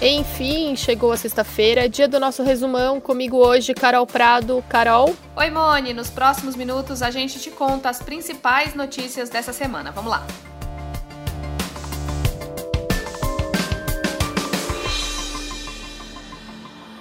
Enfim, chegou a sexta-feira, dia do nosso resumão. Comigo hoje, Carol Prado. Carol? Oi, Mone. Nos próximos minutos a gente te conta as principais notícias dessa semana. Vamos lá.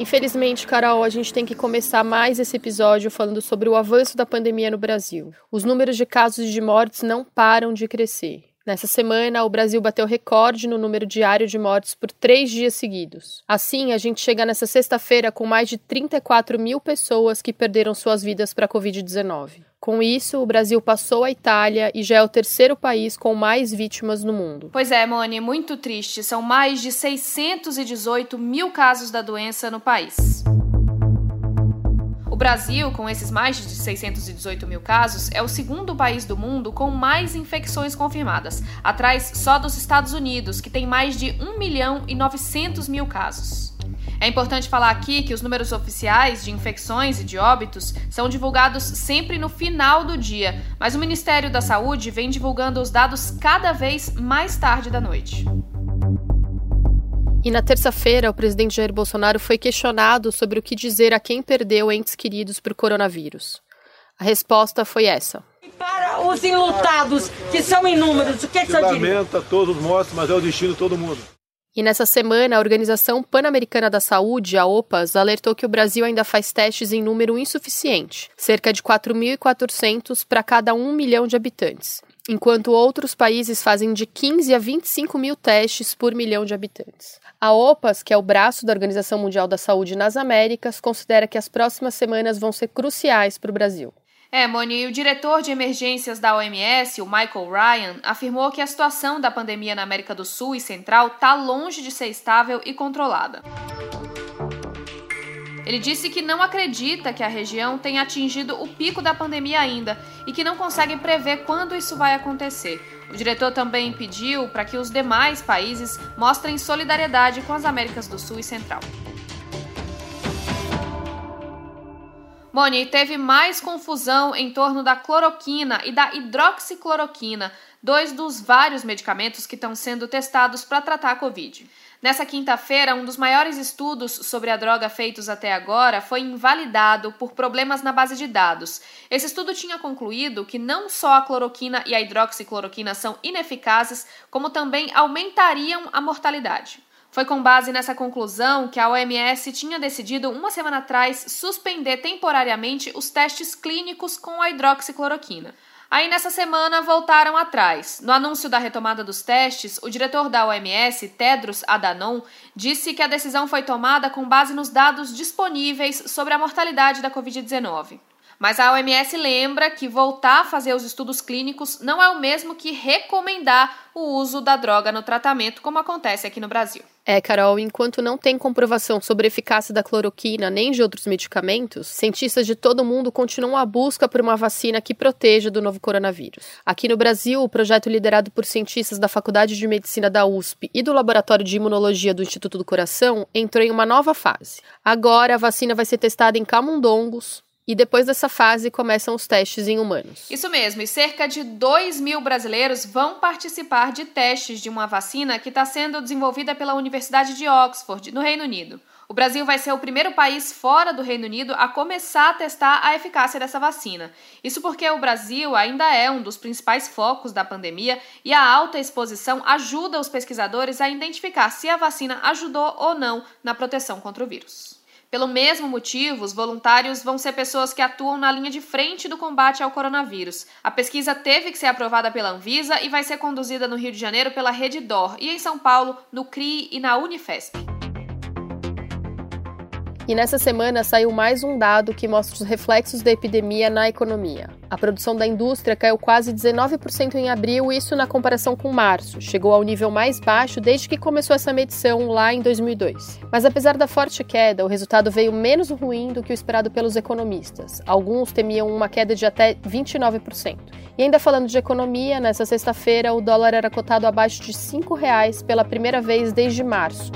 Infelizmente, Carol, a gente tem que começar mais esse episódio falando sobre o avanço da pandemia no Brasil. Os números de casos e de mortes não param de crescer. Nessa semana, o Brasil bateu recorde no número diário de mortes por três dias seguidos. Assim, a gente chega nessa sexta-feira com mais de 34 mil pessoas que perderam suas vidas para a Covid-19. Com isso, o Brasil passou a Itália e já é o terceiro país com mais vítimas no mundo. Pois é, Moni, muito triste. São mais de 618 mil casos da doença no país. Brasil, com esses mais de 618 mil casos, é o segundo país do mundo com mais infecções confirmadas, atrás só dos Estados Unidos, que tem mais de 1 milhão e 900 mil casos. É importante falar aqui que os números oficiais de infecções e de óbitos são divulgados sempre no final do dia, mas o Ministério da Saúde vem divulgando os dados cada vez mais tarde da noite. E na terça-feira, o presidente Jair Bolsonaro foi questionado sobre o que dizer a quem perdeu entes queridos por coronavírus. A resposta foi essa. Para os enlutados, que são inúmeros, o que, é que lamenta todos os mortos, mas é o destino de todo mundo. E nessa semana, a Organização Pan-Americana da Saúde, a OPAS, alertou que o Brasil ainda faz testes em número insuficiente, cerca de 4.400 para cada 1 milhão de habitantes, enquanto outros países fazem de 15 a 25 mil testes por milhão de habitantes. A OPAS, que é o braço da Organização Mundial da Saúde nas Américas, considera que as próximas semanas vão ser cruciais para o Brasil. É, Moni, o diretor de emergências da OMS, o Michael Ryan, afirmou que a situação da pandemia na América do Sul e Central está longe de ser estável e controlada. Ele disse que não acredita que a região tenha atingido o pico da pandemia ainda e que não consegue prever quando isso vai acontecer. O diretor também pediu para que os demais países mostrem solidariedade com as Américas do Sul e Central. Moni, teve mais confusão em torno da cloroquina e da hidroxicloroquina, dois dos vários medicamentos que estão sendo testados para tratar a Covid. Nessa quinta-feira, um dos maiores estudos sobre a droga feitos até agora foi invalidado por problemas na base de dados. Esse estudo tinha concluído que não só a cloroquina e a hidroxicloroquina são ineficazes, como também aumentariam a mortalidade. Foi com base nessa conclusão que a OMS tinha decidido uma semana atrás suspender temporariamente os testes clínicos com a hidroxicloroquina. Aí nessa semana voltaram atrás. No anúncio da retomada dos testes, o diretor da OMS, Tedros Adhanom, disse que a decisão foi tomada com base nos dados disponíveis sobre a mortalidade da Covid-19. Mas a OMS lembra que voltar a fazer os estudos clínicos não é o mesmo que recomendar o uso da droga no tratamento, como acontece aqui no Brasil. É, Carol, enquanto não tem comprovação sobre a eficácia da cloroquina nem de outros medicamentos, cientistas de todo o mundo continuam a busca por uma vacina que proteja do novo coronavírus. Aqui no Brasil, o projeto liderado por cientistas da Faculdade de Medicina da USP e do Laboratório de Imunologia do Instituto do Coração entrou em uma nova fase. Agora, a vacina vai ser testada em camundongos, e depois dessa fase começam os testes em humanos. Isso mesmo, e cerca de 2 mil brasileiros vão participar de testes de uma vacina que está sendo desenvolvida pela Universidade de Oxford, no Reino Unido. O Brasil vai ser o primeiro país fora do Reino Unido a começar a testar a eficácia dessa vacina. Isso porque o Brasil ainda é um dos principais focos da pandemia e a alta exposição ajuda os pesquisadores a identificar se a vacina ajudou ou não na proteção contra o vírus. Pelo mesmo motivo, os voluntários vão ser pessoas que atuam na linha de frente do combate ao coronavírus. A pesquisa teve que ser aprovada pela Anvisa e vai ser conduzida no Rio de Janeiro pela Rede DOR e em São Paulo, no CRI e na Unifesp. E nessa semana saiu mais um dado que mostra os reflexos da epidemia na economia. A produção da indústria caiu quase 19% em abril, isso na comparação com março. Chegou ao nível mais baixo desde que começou essa medição lá em 2002. Mas apesar da forte queda, o resultado veio menos ruim do que o esperado pelos economistas. Alguns temiam uma queda de até 29%. E ainda falando de economia, nessa sexta-feira o dólar era cotado abaixo de R$ 5,00 pela primeira vez desde março.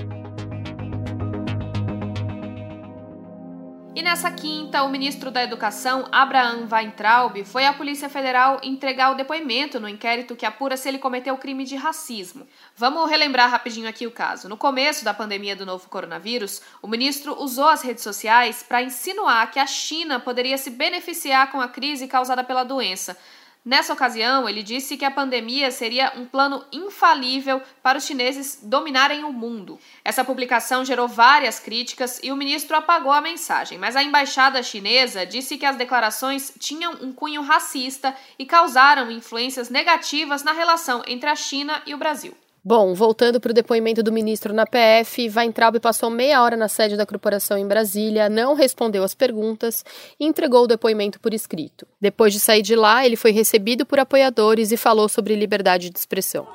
Nessa quinta, o ministro da Educação, Abraham Weintraub, foi à Polícia Federal entregar o depoimento no inquérito que apura se ele cometeu crime de racismo. Vamos relembrar rapidinho aqui o caso. No começo da pandemia do novo coronavírus, o ministro usou as redes sociais para insinuar que a China poderia se beneficiar com a crise causada pela doença Nessa ocasião, ele disse que a pandemia seria um plano infalível para os chineses dominarem o mundo. Essa publicação gerou várias críticas e o ministro apagou a mensagem, mas a embaixada chinesa disse que as declarações tinham um cunho racista e causaram influências negativas na relação entre a China e o Brasil. Bom, voltando para o depoimento do ministro na PF, Weintraub passou meia hora na sede da corporação em Brasília, não respondeu às perguntas e entregou o depoimento por escrito. Depois de sair de lá, ele foi recebido por apoiadores e falou sobre liberdade de expressão.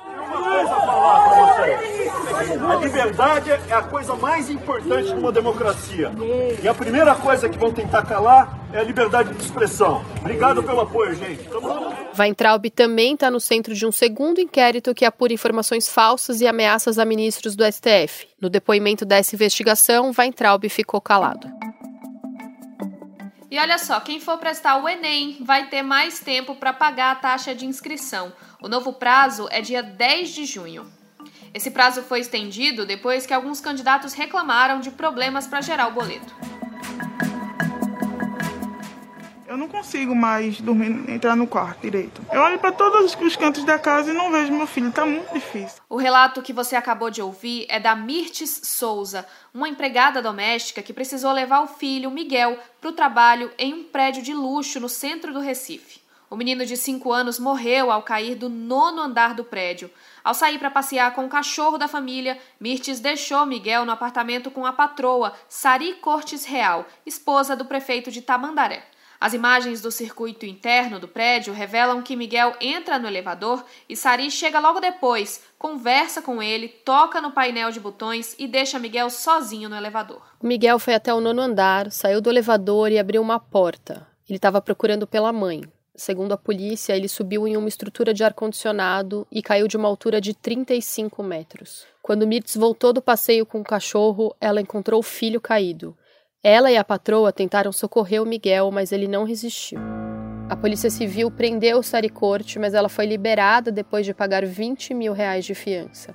A liberdade é a coisa mais importante numa democracia. E a primeira coisa que vão tentar calar é a liberdade de expressão. Obrigado pelo apoio, gente. Weintraub também está no centro de um segundo inquérito que apura informações falsas e ameaças a ministros do STF. No depoimento dessa investigação, Weintraub ficou calado. E olha só, quem for prestar o Enem vai ter mais tempo para pagar a taxa de inscrição. O novo prazo é dia 10 de junho. Esse prazo foi estendido depois que alguns candidatos reclamaram de problemas para gerar o boleto. Eu não consigo mais dormir, entrar no quarto direito. Eu olho para todos os cantos da casa e não vejo meu filho, tá muito difícil. O relato que você acabou de ouvir é da Mirtes Souza, uma empregada doméstica que precisou levar o filho, Miguel, para o trabalho em um prédio de luxo no centro do Recife. O menino de 5 anos morreu ao cair do nono andar do prédio. Ao sair para passear com o cachorro da família, Mirtes deixou Miguel no apartamento com a patroa, Sari Cortes Real, esposa do prefeito de Tamandaré. As imagens do circuito interno do prédio revelam que Miguel entra no elevador e Sari chega logo depois, conversa com ele, toca no painel de botões e deixa Miguel sozinho no elevador. Miguel foi até o nono andar, saiu do elevador e abriu uma porta. Ele estava procurando pela mãe. Segundo a polícia, ele subiu em uma estrutura de ar-condicionado e caiu de uma altura de 35 metros. Quando Mirtz voltou do passeio com o cachorro, ela encontrou o filho caído. Ela e a patroa tentaram socorrer o Miguel, mas ele não resistiu. A Polícia Civil prendeu Sari Corte, mas ela foi liberada depois de pagar 20 mil reais de fiança.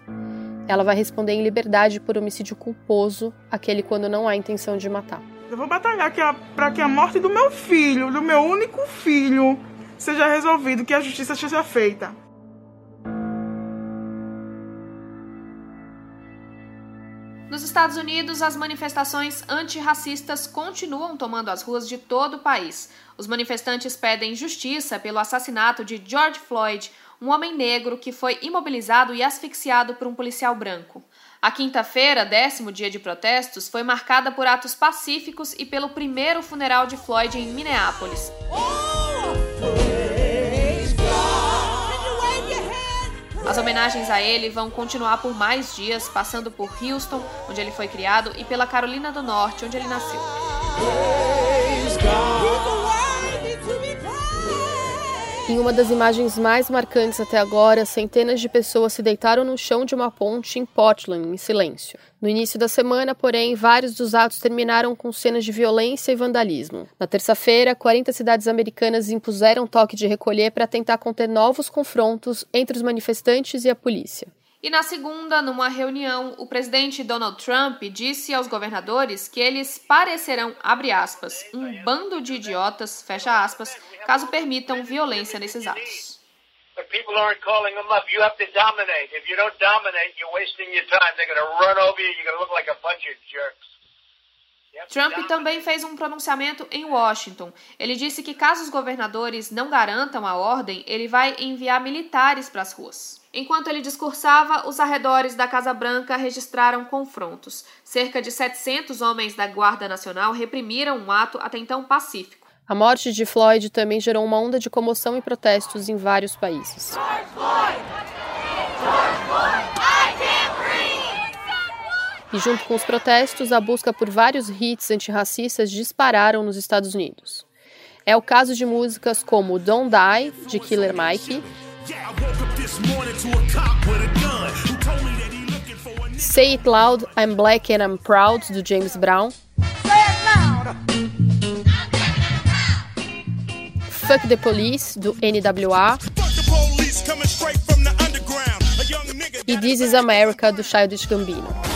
Ela vai responder em liberdade por homicídio culposo, aquele quando não há intenção de matar. Eu vou batalhar para que a morte do meu filho, do meu único filho, seja resolvido, que a justiça seja feita. Nos Estados Unidos, as manifestações antirracistas continuam tomando as ruas de todo o país. Os manifestantes pedem justiça pelo assassinato de George Floyd, um homem negro que foi imobilizado e asfixiado por um policial branco. A quinta-feira, décimo dia de protestos, foi marcada por atos pacíficos e pelo primeiro funeral de Floyd em Minneapolis. As homenagens a ele vão continuar por mais dias, passando por Houston, onde ele foi criado, e pela Carolina do Norte, onde ele nasceu. Em uma das imagens mais marcantes até agora, centenas de pessoas se deitaram no chão de uma ponte em Portland, em silêncio. No início da semana, porém, vários dos atos terminaram com cenas de violência e vandalismo. Na terça-feira, 40 cidades americanas impuseram toque de recolher para tentar conter novos confrontos entre os manifestantes e a polícia. E na segunda, numa reunião, o presidente Donald Trump disse aos governadores que eles parecerão, abre aspas, um bando de idiotas, fecha aspas, caso permitam violência nesses atos. Trump também fez um pronunciamento em Washington. Ele disse que caso os governadores não garantam a ordem, ele vai enviar militares para as ruas. Enquanto ele discursava, os arredores da Casa Branca registraram confrontos. Cerca de 700 homens da Guarda Nacional reprimiram um ato até então pacífico. A morte de Floyd também gerou uma onda de comoção e protestos em vários países. E junto com os protestos, a busca por vários hits antirracistas dispararam nos Estados Unidos. É o caso de músicas como Don't Die, de Killer Mike, Say It Loud, I'm Black and I'm Proud, do James Brown. Fuck the Police, do NWA. E This is America, do Childish Gambino.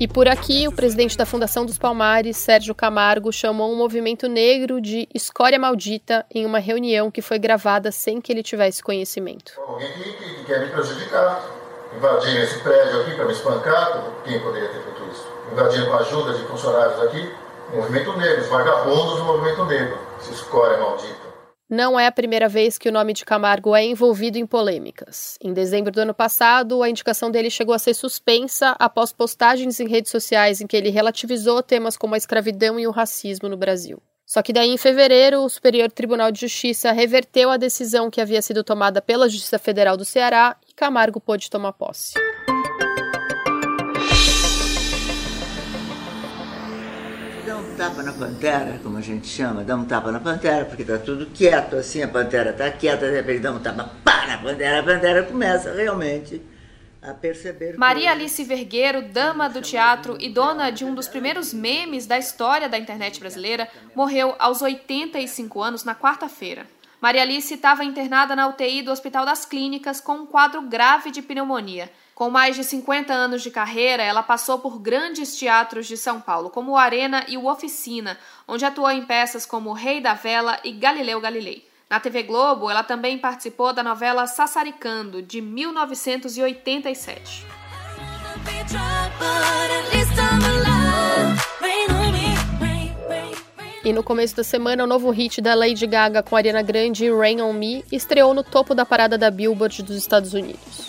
E por aqui, o presidente da Fundação dos Palmares, Sérgio Camargo, chamou um movimento negro de escória maldita em uma reunião que foi gravada sem que ele tivesse conhecimento. Alguém que, que, que quer me prejudicar, invadindo esse prédio aqui para me espancar, quem poderia ter feito isso? Invadindo com a ajuda de funcionários aqui, movimento negro, os vagabundos do movimento negro, essa escória maldita. Não é a primeira vez que o nome de Camargo é envolvido em polêmicas. Em dezembro do ano passado, a indicação dele chegou a ser suspensa após postagens em redes sociais em que ele relativizou temas como a escravidão e o racismo no Brasil. Só que daí, em fevereiro, o Superior Tribunal de Justiça reverteu a decisão que havia sido tomada pela Justiça Federal do Ceará e Camargo pôde tomar posse. Tapa na pantera, como a gente chama, dá um tapa na pantera, porque tá tudo quieto, assim, a pantera tá quieta, de repente dá um tapa, pá, na pantera, a pantera começa realmente a perceber. Maria Alice Vergueiro, dama do teatro e dona de um dos primeiros memes da história da internet brasileira, morreu aos 85 anos na quarta-feira. Maria Alice estava internada na UTI do Hospital das Clínicas com um quadro grave de pneumonia. Com mais de 50 anos de carreira, ela passou por grandes teatros de São Paulo, como o Arena e o Oficina, onde atuou em peças como Rei da Vela e Galileu Galilei. Na TV Globo, ela também participou da novela Sassaricando, de 1987. E no começo da semana, o novo hit da Lady Gaga com Ariana Grande, Rain on Me, estreou no topo da parada da Billboard dos Estados Unidos.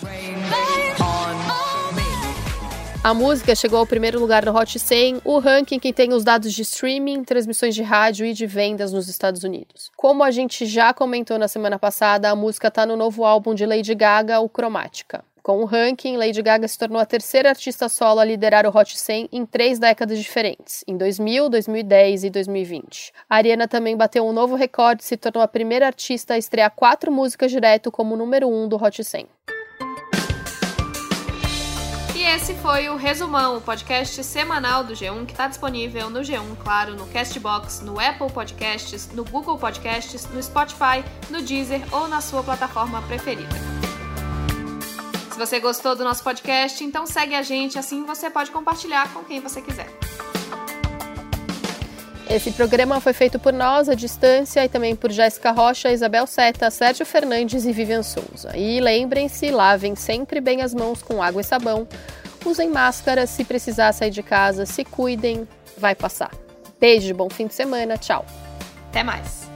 A música chegou ao primeiro lugar no Hot 100, o ranking que tem os dados de streaming, transmissões de rádio e de vendas nos Estados Unidos. Como a gente já comentou na semana passada, a música está no novo álbum de Lady Gaga, o Cromática. Com o ranking, Lady Gaga se tornou a terceira artista solo a liderar o Hot 100 em três décadas diferentes, em 2000, 2010 e 2020. A Ariana também bateu um novo recorde e se tornou a primeira artista a estrear quatro músicas direto como número um do Hot 100. Esse foi o Resumão, o podcast semanal do G1 que está disponível no G1, claro, no Castbox, no Apple Podcasts, no Google Podcasts, no Spotify, no Deezer ou na sua plataforma preferida. Se você gostou do nosso podcast, então segue a gente, assim você pode compartilhar com quem você quiser. Esse programa foi feito por nós à distância e também por Jéssica Rocha, Isabel Seta, Sérgio Fernandes e Vivian Souza. E lembrem-se, lavem sempre bem as mãos com água e sabão. Usem máscara, se precisar sair de casa, se cuidem, vai passar. Beijo, bom fim de semana, tchau. Até mais.